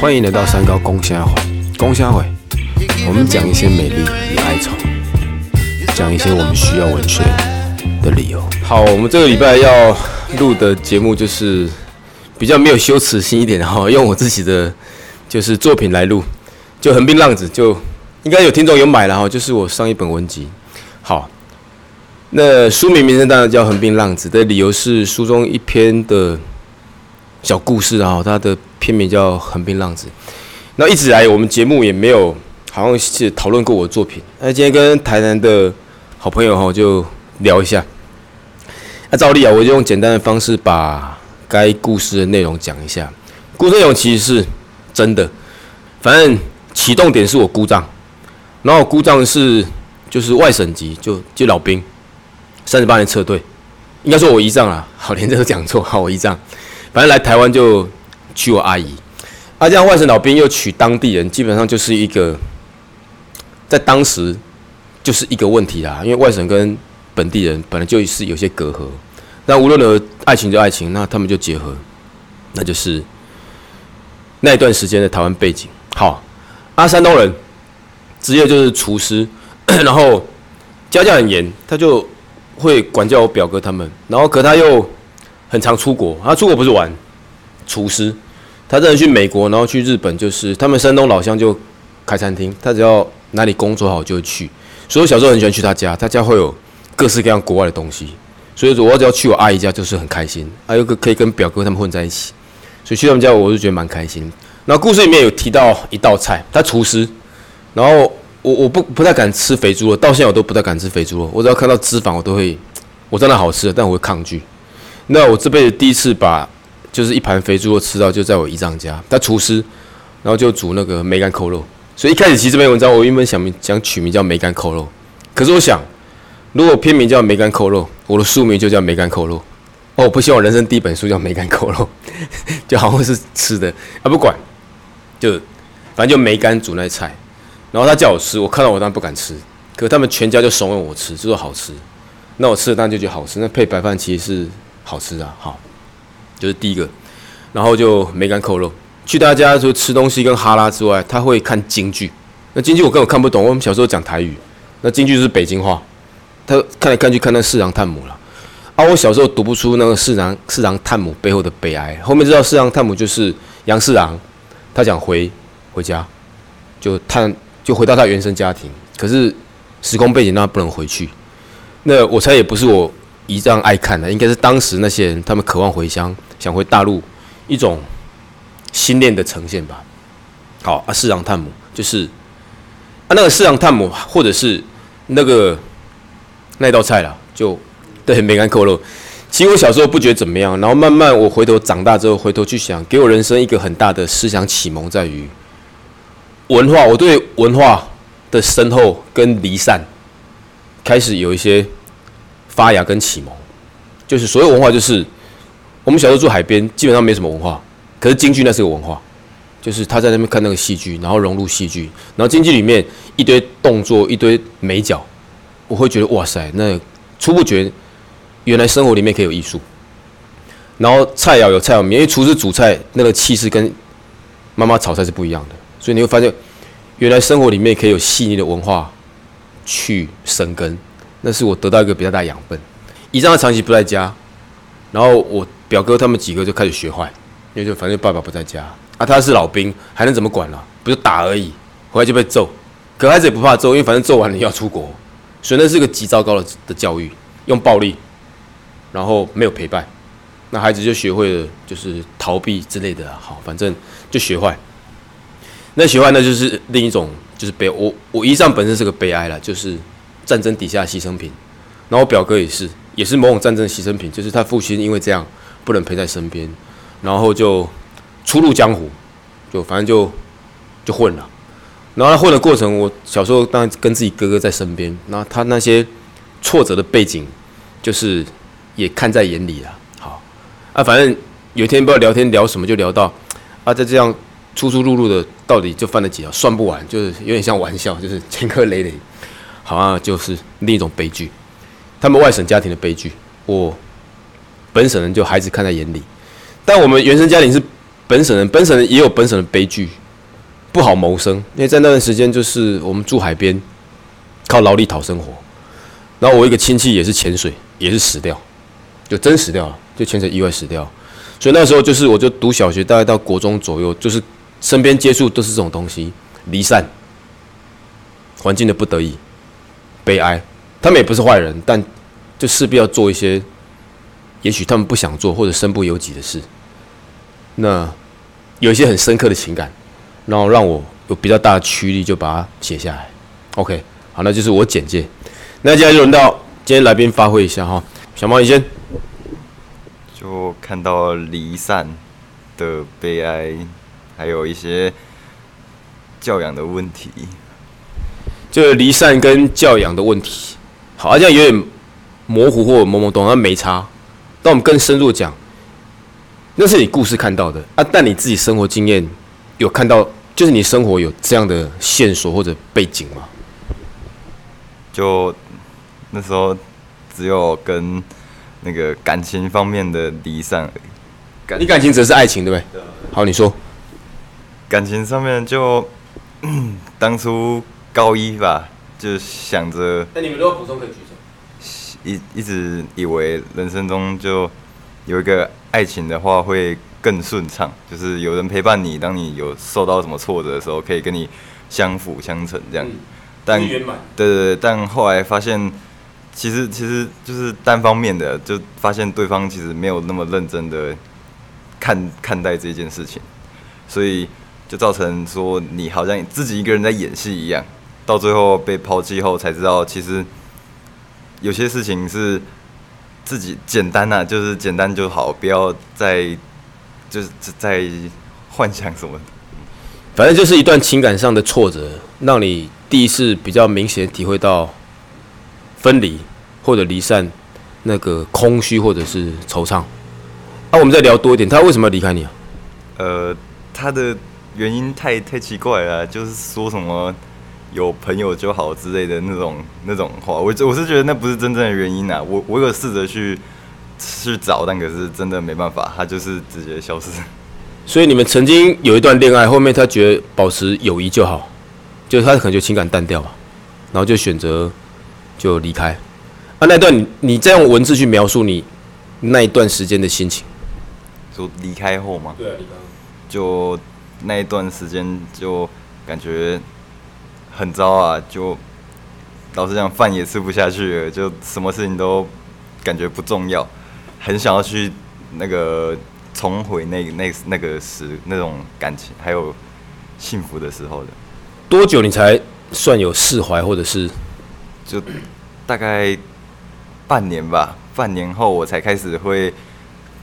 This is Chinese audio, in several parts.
欢迎来到三高公虾会，公虾会，我们讲一些美丽与哀愁，讲一些我们需要文学的理由。好，我们这个礼拜要录的节目就是比较没有羞耻心一点，然后用我自己的就是作品来录，就横滨浪子，就应该有听众有买了哈，就是我上一本文集。好，那书名名称当然叫横滨浪子，的理由是书中一篇的。小故事啊，它的片名叫《横滨浪子》。那一直来，我们节目也没有好像是讨论过我的作品。那今天跟台南的好朋友哈，就聊一下。那照例啊，我就用简单的方式把该故事的内容讲一下。故事内容其实是真的，反正启动点是我姑丈，然后姑丈是就是外省籍，就就老兵，三十八年撤退，应该说我姨丈啊，好连这个讲错，好我姨丈。反正来台湾就娶我阿姨，啊，这样外省老兵又娶当地人，基本上就是一个在当时就是一个问题啦。因为外省跟本地人本来就是有些隔阂，那无论呢爱情就爱情，那他们就结合，那就是那一段时间的台湾背景。好，阿山东人职业就是厨师，然后家教很严，他就会管教我表哥他们，然后可他又。很常出国，他出国不是玩，厨师，他真的去美国，然后去日本，就是他们山东老乡就开餐厅，他只要哪里工作好就会去，所以我小时候很喜欢去他家，他家会有各式各样国外的东西，所以我只要去我阿姨家就是很开心，还有个可以跟表哥他们混在一起，所以去他们家我就觉得蛮开心。然后故事里面有提到一道菜，他厨师，然后我我不不太敢吃肥猪肉，到现在我都不太敢吃肥猪肉，我只要看到脂肪我都会，我真的好吃，但我会抗拒。那我这辈子第一次把就是一盘肥猪肉吃到，就在我姨丈家，他厨师，然后就煮那个梅干扣肉。所以一开始其实这篇文章我原本想名想取名叫梅干扣肉，可是我想，如果片名叫梅干扣肉，我的书名就叫梅干扣肉。哦，我不希望人生第一本书叫梅干扣肉，就好像是吃的啊，不管，就反正就梅干煮那菜，然后他叫我吃，我看到我当然不敢吃，可他们全家就怂恿我吃，就说好吃，那我吃了当然就觉得好吃，那配白饭其实是。好吃啊，好，就是第一个，然后就梅干扣肉。去大家说吃东西跟哈拉之外，他会看京剧。那京剧我根本看不懂，我们小时候讲台语，那京剧是北京话。他看来看去看那四郎探母了。啊，我小时候读不出那个四郎四郎探母背后的悲哀。后面知道四郎探母就是杨四郎，他想回回家，就探就回到他原生家庭，可是时空背景让他不能回去。那我猜也不是我。一样爱看的，应该是当时那些人，他们渴望回乡，想回大陆，一种心念的呈现吧。好啊，四郎探母就是啊，那个四郎探母，或者是那个那道菜啦，就对梅干扣肉。其实我小时候不觉得怎么样，然后慢慢我回头长大之后，回头去想，给我人生一个很大的思想启蒙，在于文化。我对文化的深厚跟离散，开始有一些。发芽跟启蒙，就是所有文化，就是我们小时候住海边，基本上没什么文化。可是京剧那是个文化，就是他在那边看那个戏剧，然后融入戏剧，然后京剧里面一堆动作，一堆美角，我会觉得哇塞，那初不觉原来生活里面可以有艺术。然后菜肴有菜肴名，因为厨师煮菜那个气势跟妈妈炒菜是不一样的，所以你会发现原来生活里面可以有细腻的文化去生根。那是我得到一个比较大养分。以上他长期不在家，然后我表哥他们几个就开始学坏，因为就反正爸爸不在家啊，他是老兵，还能怎么管了？不就打而已，回来就被揍。可孩子也不怕揍，因为反正揍完了要出国，所以那是个极糟糕的的教育，用暴力，然后没有陪伴，那孩子就学会了就是逃避之类的。好，反正就学坏。那学坏那就是另一种就是悲。我我姨丈本身是个悲哀了，就是。战争底下牺牲品，然后我表哥也是，也是某种战争牺牲品，就是他父亲因为这样不能陪在身边，然后就出入江湖，就反正就就混了。然后他混的过程，我小时候当然跟自己哥哥在身边，那他那些挫折的背景，就是也看在眼里了。好啊，反正有一天不知道聊天聊什么，就聊到啊，在这样出出入入的，到底就犯了几条，算不完，就是有点像玩笑，就是前科累累。好像就是另一种悲剧，他们外省家庭的悲剧，我本省人就孩子看在眼里，但我们原生家庭是本省人，本省人也有本省的悲剧，不好谋生。因为在那段时间，就是我们住海边，靠劳力讨生活。然后我一个亲戚也是潜水，也是死掉，就真死掉了，就潜水意外死掉。所以那时候就是，我就读小学，大概到国中左右，就是身边接触都是这种东西，离散，环境的不得已，悲哀。他们也不是坏人，但就势必要做一些，也许他们不想做或者身不由己的事。那有一些很深刻的情感，然后让我有比较大的驱力，就把它写下来。OK，好，那就是我简介。那接下来就轮到今天来宾发挥一下哈，小猫你先。就看到离散的悲哀，还有一些教养的问题。就离散跟教养的问题。好，这样有点模糊或懵懵懂，那没差。但我们更深入讲，那是你故事看到的啊，但你自己生活经验有看到，就是你生活有这样的线索或者背景吗？就那时候只有跟那个感情方面的离散而已。你感情指的是爱情，对不对？好，你说。感情上面就 当初高一吧。就想着，那你们都有补充可以举手。一一直以为人生中就有一个爱情的话会更顺畅，就是有人陪伴你，当你有受到什么挫折的时候，可以跟你相辅相成这样。但对对对，但后来发现，其实其实就是单方面的，就发现对方其实没有那么认真的看看待这件事情，所以就造成说你好像自己一个人在演戏一样。到最后被抛弃后，才知道其实有些事情是自己简单呐，就是简单就好，不要再就是在幻想什么。反正就是一段情感上的挫折，让你第一次比较明显体会到分离或者离散那个空虚或者是惆怅。那我们再聊多一点，他为什么要离开你啊？呃，他的原因太太奇怪了，就是说什么。有朋友就好之类的那种那种话，我我是觉得那不是真正的原因啊。我我有试着去去找，但可是真的没办法，他就是直接消失。所以你们曾经有一段恋爱，后面他觉得保持友谊就好，就他可能就情感淡掉吧，然后就选择就离开。啊，那段你你再用文字去描述你那一段时间的心情，就离开后吗？对啊，离开。就那一段时间就感觉。很糟啊！就老实讲，饭也吃不下去了，就什么事情都感觉不重要，很想要去那个重回那那那个时那种感情，还有幸福的时候的。多久你才算有释怀，或者是就大概半年吧？半年后我才开始会，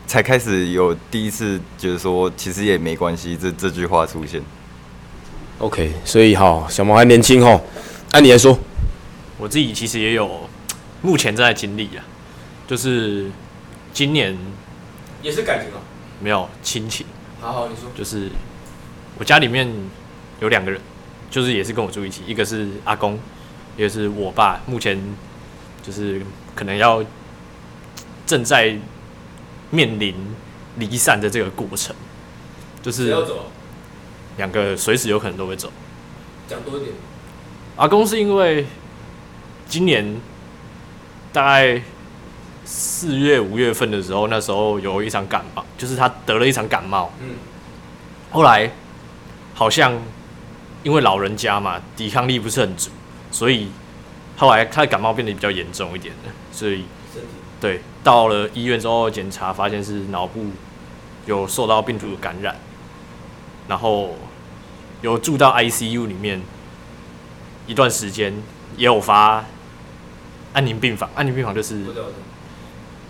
才开始有第一次觉得说，其实也没关系。这这句话出现。OK，所以好，小毛还年轻哦。按你来说，我自己其实也有目前正在经历啊，就是今年也是感情哦，没有亲情。好好，你说，就是我家里面有两个人，就是也是跟我住一起，一个是阿公，一个是我爸。目前就是可能要正在面临离散的这个过程，就是要走。两个随时有可能都会走。讲多一点。阿公是因为今年大概四月五月份的时候，那时候有一场感冒，就是他得了一场感冒。嗯。后来好像因为老人家嘛，抵抗力不是很足，所以后来他的感冒变得比较严重一点的，所以对到了医院之后检查，发现是脑部有受到病毒的感染。然后有住到 ICU 里面一段时间，也有发安宁病房。安宁病房就是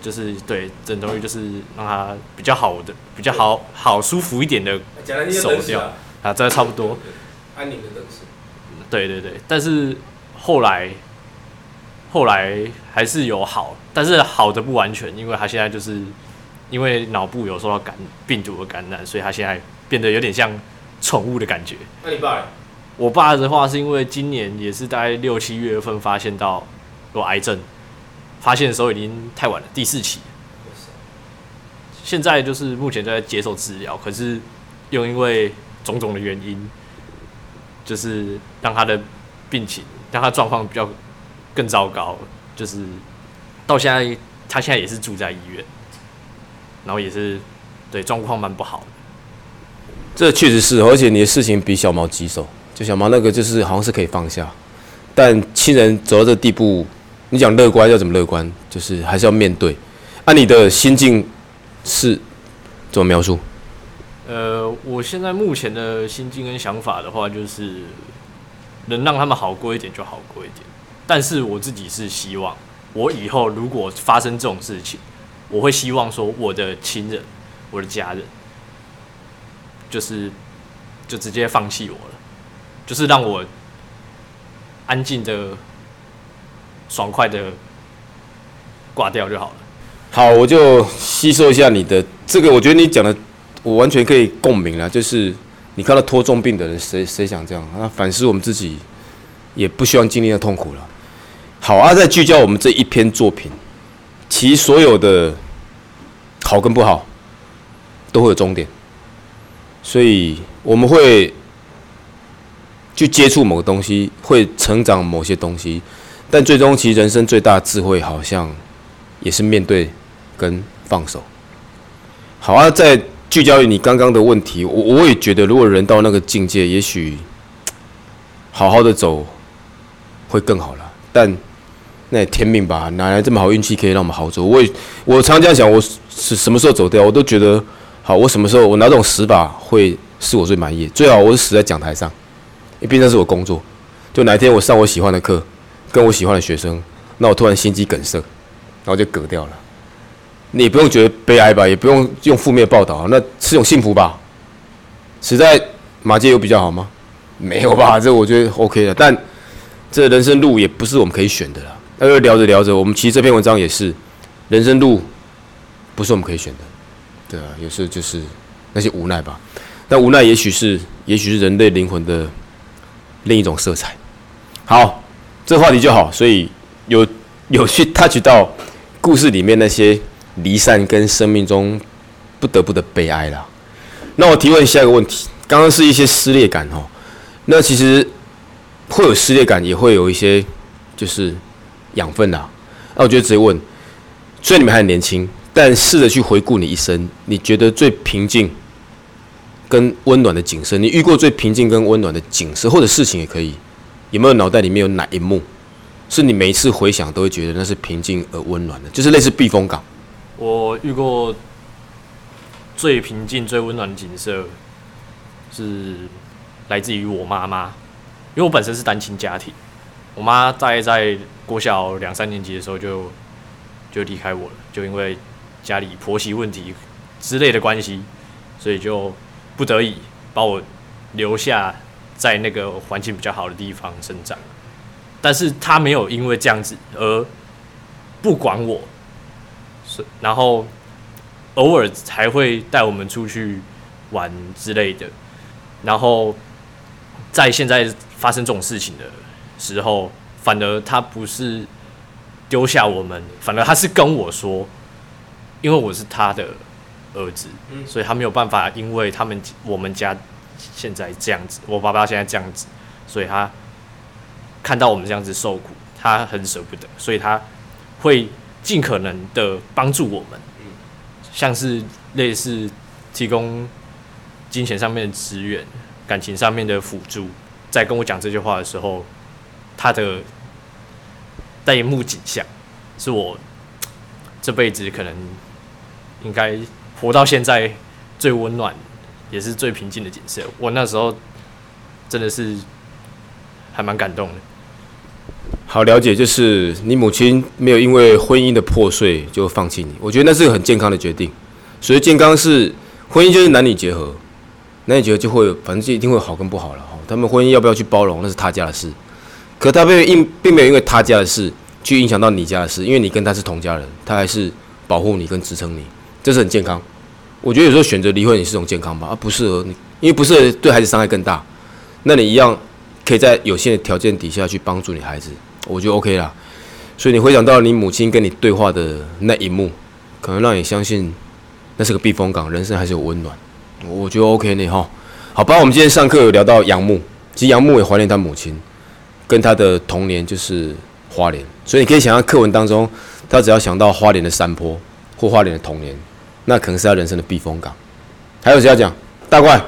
就是对整东西就是让他比较好的、比较好好舒服一点的手掉啊，这差不多。安宁的等式。对对对，但是后来后来还是有好，但是好的不完全，因为他现在就是因为脑部有受到感病毒的感染，所以他现在。变得有点像宠物的感觉。那你爸？我爸的话是因为今年也是大概六七月份发现到有癌症，发现的时候已经太晚了，第四期。现在就是目前在接受治疗，可是又因为种种的原因，就是让他的病情让他状况比较更糟糕，就是到现在他现在也是住在医院，然后也是对状况蛮不好的。这确实是，而且你的事情比小毛棘手，就小毛那个就是好像是可以放下，但亲人走到这地步，你讲乐观要怎么乐观？就是还是要面对。按你的心境是怎么描述？呃，我现在目前的心境跟想法的话，就是能让他们好过一点就好过一点。但是我自己是希望，我以后如果发生这种事情，我会希望说我的亲人、我的家人。就是就直接放弃我了，就是让我安静的、爽快的挂掉就好了。好，我就吸收一下你的这个，我觉得你讲的我完全可以共鸣了。就是你看到拖重病的人，谁谁想这样？那反思我们自己，也不希望经历那痛苦了。好啊，再聚焦我们这一篇作品，其所有的好跟不好都会有终点。所以我们会去接触某个东西，会成长某些东西，但最终其实人生最大的智慧，好像也是面对跟放手。好啊，在聚焦于你刚刚的问题，我我也觉得，如果人到那个境界，也许好好的走会更好了。但那天命吧，哪来这么好运气可以让我们好走？我也我常这样想，我是什么时候走掉，我都觉得。好，我什么时候我哪种死法会是我最满意？最好我是死在讲台上，因为毕竟是我工作。就哪一天我上我喜欢的课，跟我喜欢的学生，那我突然心肌梗塞，然后就嗝掉了。你不用觉得悲哀吧，也不用用负面报道，那是种幸福吧？死在马街有比较好吗？没有吧，这我觉得 OK 的。但这人生路也不是我们可以选的了。那就聊着聊着，我们其实这篇文章也是，人生路不是我们可以选的。对啊，有时候就是那些无奈吧，但无奈也许是，也许是人类灵魂的另一种色彩。好，这话题就好，所以有有去 touch 到故事里面那些离散跟生命中不得不的悲哀啦。那我提问下一个问题，刚刚是一些撕裂感哦，那其实会有撕裂感，也会有一些就是养分呐。那我觉得直接问，虽然你们还很年轻。但试着去回顾你一生，你觉得最平静跟温暖的景色，你遇过最平静跟温暖的景色或者事情也可以，有没有脑袋里面有哪一幕，是你每次回想都会觉得那是平静而温暖的，就是类似避风港。我遇过最平静、最温暖的景色，是来自于我妈妈，因为我本身是单亲家庭，我妈在在国小两三年级的时候就就离开我了，就因为。家里婆媳问题之类的关系，所以就不得已把我留下在那个环境比较好的地方生长。但是他没有因为这样子而不管我，是然后偶尔还会带我们出去玩之类的。然后在现在发生这种事情的时候，反而他不是丢下我们，反而他是跟我说。因为我是他的儿子，所以他没有办法，因为他们我们家现在这样子，我爸爸现在这样子，所以他看到我们这样子受苦，他很舍不得，所以他会尽可能的帮助我们，像是类似提供金钱上面的资源、感情上面的辅助。在跟我讲这句话的时候，他的那一幕景象是我这辈子可能。应该活到现在最温暖，也是最平静的景色。我那时候真的是还蛮感动的。好了解，就是你母亲没有因为婚姻的破碎就放弃你，我觉得那是个很健康的决定。所以健康是婚姻就是男女结合，男女结合就会反正就一定会好跟不好了哈。他们婚姻要不要去包容，那是他家的事。可他并因并没有因为他家的事去影响到你家的事，因为你跟他是同家人，他还是保护你跟支撑你。这是很健康，我觉得有时候选择离婚也是种健康吧，而不适合你，因为不是对孩子伤害更大，那你一样可以在有限的条件底下去帮助你孩子，我觉得 OK 啦。所以你回想到你母亲跟你对话的那一幕，可能让你相信那是个避风港，人生还是有温暖，我觉得 OK 呢哈。好吧，我们今天上课有聊到杨牧，其实杨牧也怀念他母亲，跟他的童年就是花莲，所以你可以想象课文当中，他只要想到花莲的山坡或花莲的童年，那可能是他人生的避风港。还有谁要讲？大怪，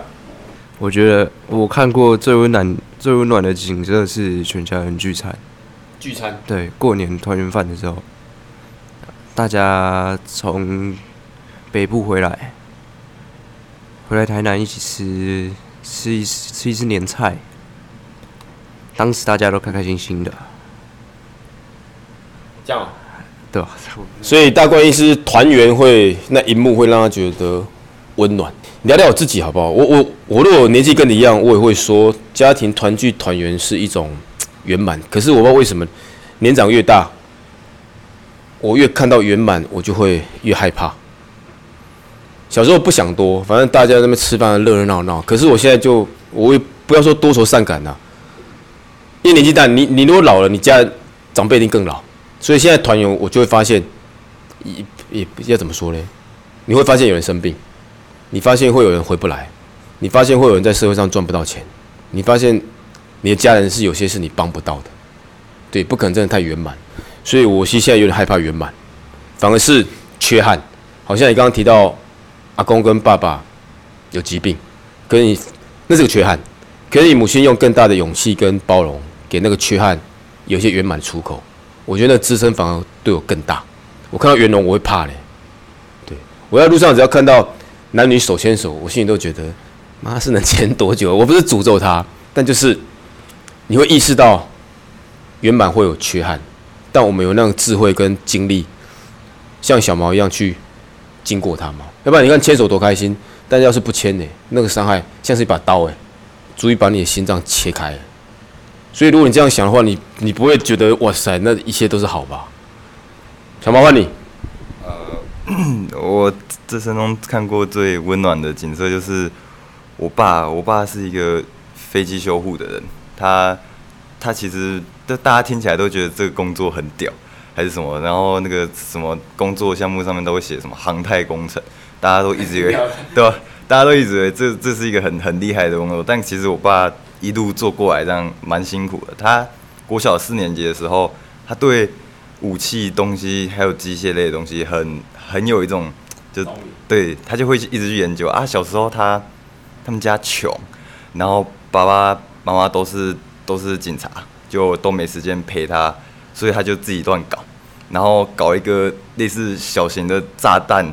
我觉得我看过最温暖、最温暖的景色是全家人聚餐。聚餐，对，过年团圆饭的时候，大家从北部回来，回来台南一起吃吃一吃一次年菜，当时大家都开开心心的，这样，对吧？所以大怪意思团圆会那一幕会让他觉得温暖。聊聊我自己好不好？我我我如果年纪跟你一样，我也会说家庭团聚团圆是一种圆满。可是我不知道为什么年长越大，我越看到圆满，我就会越害怕。小时候不想多，反正大家在那边吃饭热热闹闹。可是我现在就我也不要说多愁善感呐，因为年纪大，你你如果老了，你家长辈一定更老。所以现在团圆，我就会发现，也也要怎么说呢？你会发现有人生病。你发现会有人回不来，你发现会有人在社会上赚不到钱，你发现你的家人是有些是你帮不到的，对，不可能真的太圆满，所以我其实现在有点害怕圆满，反而是缺憾。好像你刚刚提到阿公跟爸爸有疾病，跟你那是个缺憾，可是你母亲用更大的勇气跟包容，给那个缺憾有些圆满出口，我觉得那支撑反而对我更大。我看到圆融我会怕嘞，对我在路上只要看到。男女手牵手，我心里都觉得，妈是能牵多久？我不是诅咒他，但就是你会意识到原版会有缺憾，但我们有那个智慧跟精力，像小毛一样去经过它嘛？要不然你看牵手多开心，但要是不牵呢，那个伤害像是一把刀哎，足以把你的心脏切开。所以如果你这样想的话，你你不会觉得哇塞，那一切都是好吧？小毛换你。呃我这生中看过最温暖的景色，就是我爸。我爸是一个飞机修护的人，他他其实都大家听起来都觉得这个工作很屌，还是什么？然后那个什么工作项目上面都会写什么航太工程，大家都一直以为 对吧？大家都一直以为这这是一个很很厉害的工作，但其实我爸一路做过来，这样蛮辛苦的。他国小四年级的时候，他对武器东西还有机械类的东西很。很有一种，就对他就会一直去研究啊。小时候他他们家穷，然后爸爸妈妈都是都是警察，就都没时间陪他，所以他就自己乱搞，然后搞一个类似小型的炸弹，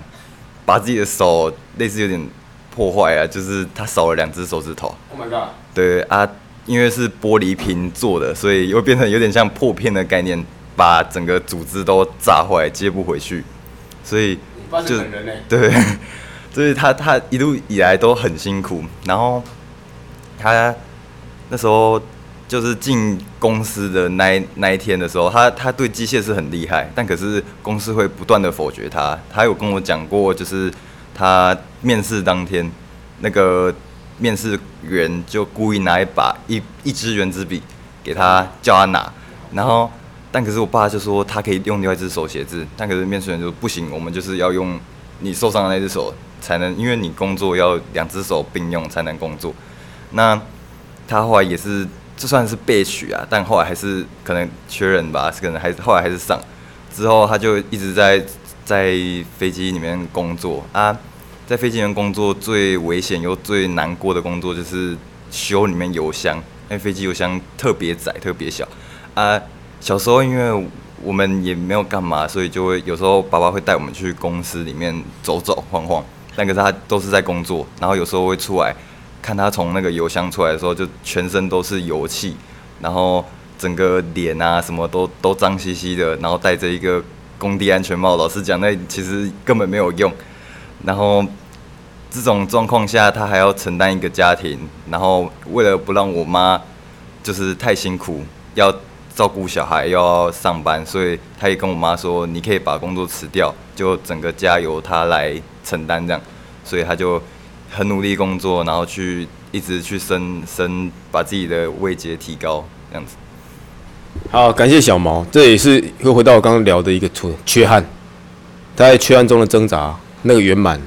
把自己的手类似有点破坏啊，就是他少了两只手指头。Oh my god！对啊，因为是玻璃瓶做的，所以又变成有点像破片的概念，把整个组织都炸坏，接不回去。所以就对，所以他他一路以来都很辛苦。然后他那时候就是进公司的那那一天的时候，他他对机械是很厉害，但可是公司会不断的否决他。他有跟我讲过，就是他面试当天，那个面试员就故意拿一把一一支圆珠笔给他，叫他拿，然后。但可是我爸就说他可以用另外一只手写字，但可是面试员就不行，我们就是要用你受伤的那只手才能，因为你工作要两只手并用才能工作。那他后来也是，就算是被取啊，但后来还是可能缺人吧，可能还是后来还是上。之后他就一直在在飞机里面工作啊，在飞行员工作最危险又最难过的工作就是修里面油箱，因为飞机油箱特别窄特别小啊。小时候，因为我们也没有干嘛，所以就会有时候爸爸会带我们去公司里面走走晃晃。但可是他都是在工作，然后有时候会出来看他从那个油箱出来的时候，就全身都是油气，然后整个脸啊什么都都脏兮兮的，然后戴着一个工地安全帽。老实讲，那其实根本没有用。然后这种状况下，他还要承担一个家庭，然后为了不让我妈就是太辛苦，要。照顾小孩要上班，所以他也跟我妈说：“你可以把工作辞掉，就整个家由他来承担这样。”所以他就很努力工作，然后去一直去升升，把自己的位阶提高这样子。好，感谢小毛，这也是又回到我刚刚聊的一个缺缺憾，他在缺憾中的挣扎，那个圆满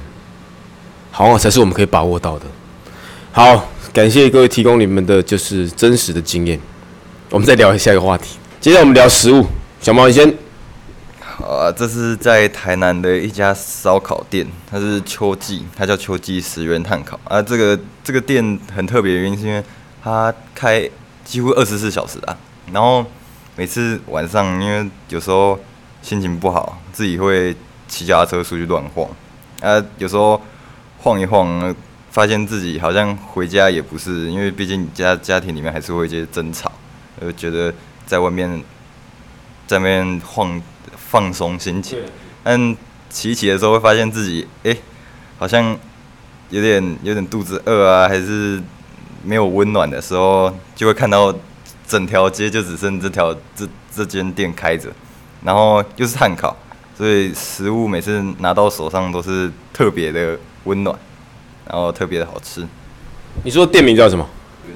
好像才是我们可以把握到的。好，感谢各位提供你们的就是真实的经验。我们再聊下一个话题，接下来我们聊食物。小毛，你先。啊，这是在台南的一家烧烤店，它是秋季，它叫秋季十元炭烤啊。这个这个店很特别的原因是因为它开几乎二十四小时啊。然后每次晚上，因为有时候心情不好，自己会骑脚踏车出去乱晃啊。有时候晃一晃，发现自己好像回家也不是，因为毕竟家家庭里面还是会一些争吵，就觉得在外面在外面晃。放松心情，但骑骑的时候会发现自己，哎，好像有点有点肚子饿啊，还是没有温暖的时候，就会看到整条街就只剩这条这这间店开着，然后又是碳烤，所以食物每次拿到手上都是特别的温暖，然后特别的好吃。你说店名叫什么？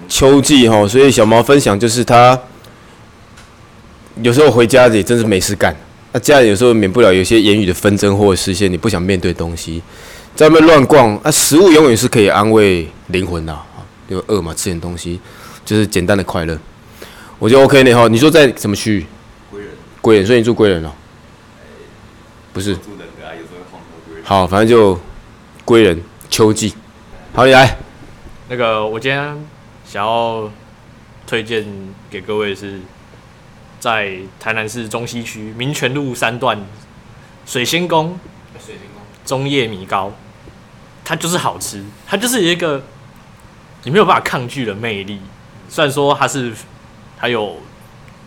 秋季哈，所以小毛分享就是他有时候回家也真是没事干。那家里有时候免不了有些言语的纷争或者是一些你不想面对的东西，在外面乱逛，啊，食物永远是可以安慰灵魂的啊，因为饿嘛，吃点东西就是简单的快乐，我觉得 OK 呢哈。你说在什么区域？归人。归人，所以你住归人哦？不是。好，反正就归人秋季。好，你来。那个，我今天想要推荐给各位是。在台南市中西区民权路三段水仙宫，水仙宫中叶米糕，它就是好吃，它就是一个你没有办法抗拒的魅力。虽然说它是它有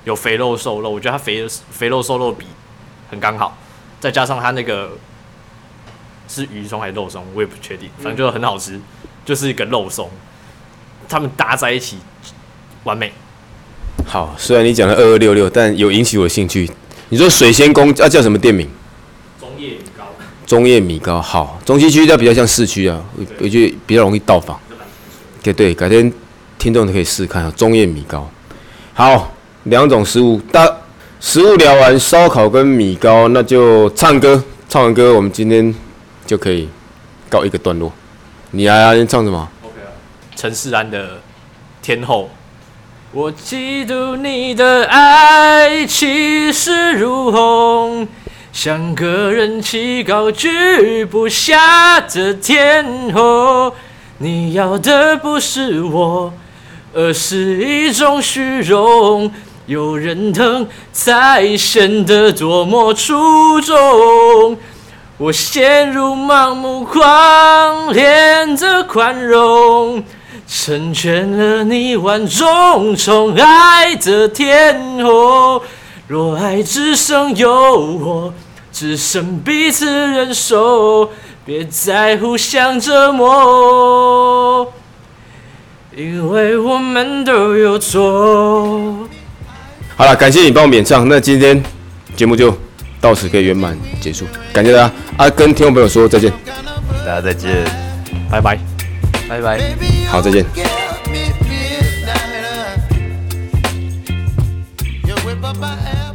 有肥肉瘦肉，我觉得它肥肥肉瘦肉比很刚好，再加上它那个是鱼松还是肉松，我也不确定，反正就很好吃，就是一个肉松，他们搭在一起完美。好，虽然你讲了二二六六，但有引起我的兴趣。你说水仙宫啊，叫什么店名？中叶米糕。中叶米糕，好，中西区它比较像市区啊，我觉得比较容易到访。对对，改天听众可以试试看啊。中叶米糕，好，两种食物，大食物聊完，烧烤跟米糕，那就唱歌，唱完歌我们今天就可以告一个段落。你来啊，你唱什么？OK 啊，陈世安的《天后》。我嫉妒你的爱气势如虹，像个人气高居不下的天后。你要的不是我，而是一种虚荣。有人疼才显得多么出众。我陷入盲目狂恋的宽容。成全了你万众宠爱的天后，若爱只剩诱惑，只剩彼此忍受，别再互相折磨，因为我们都有错。好了，感谢你帮我免唱，那今天节目就到此可以圆满结束，感谢大家，啊，跟听众朋友说再见，大家再见，拜拜。拜拜，好，再见。Bye-bye.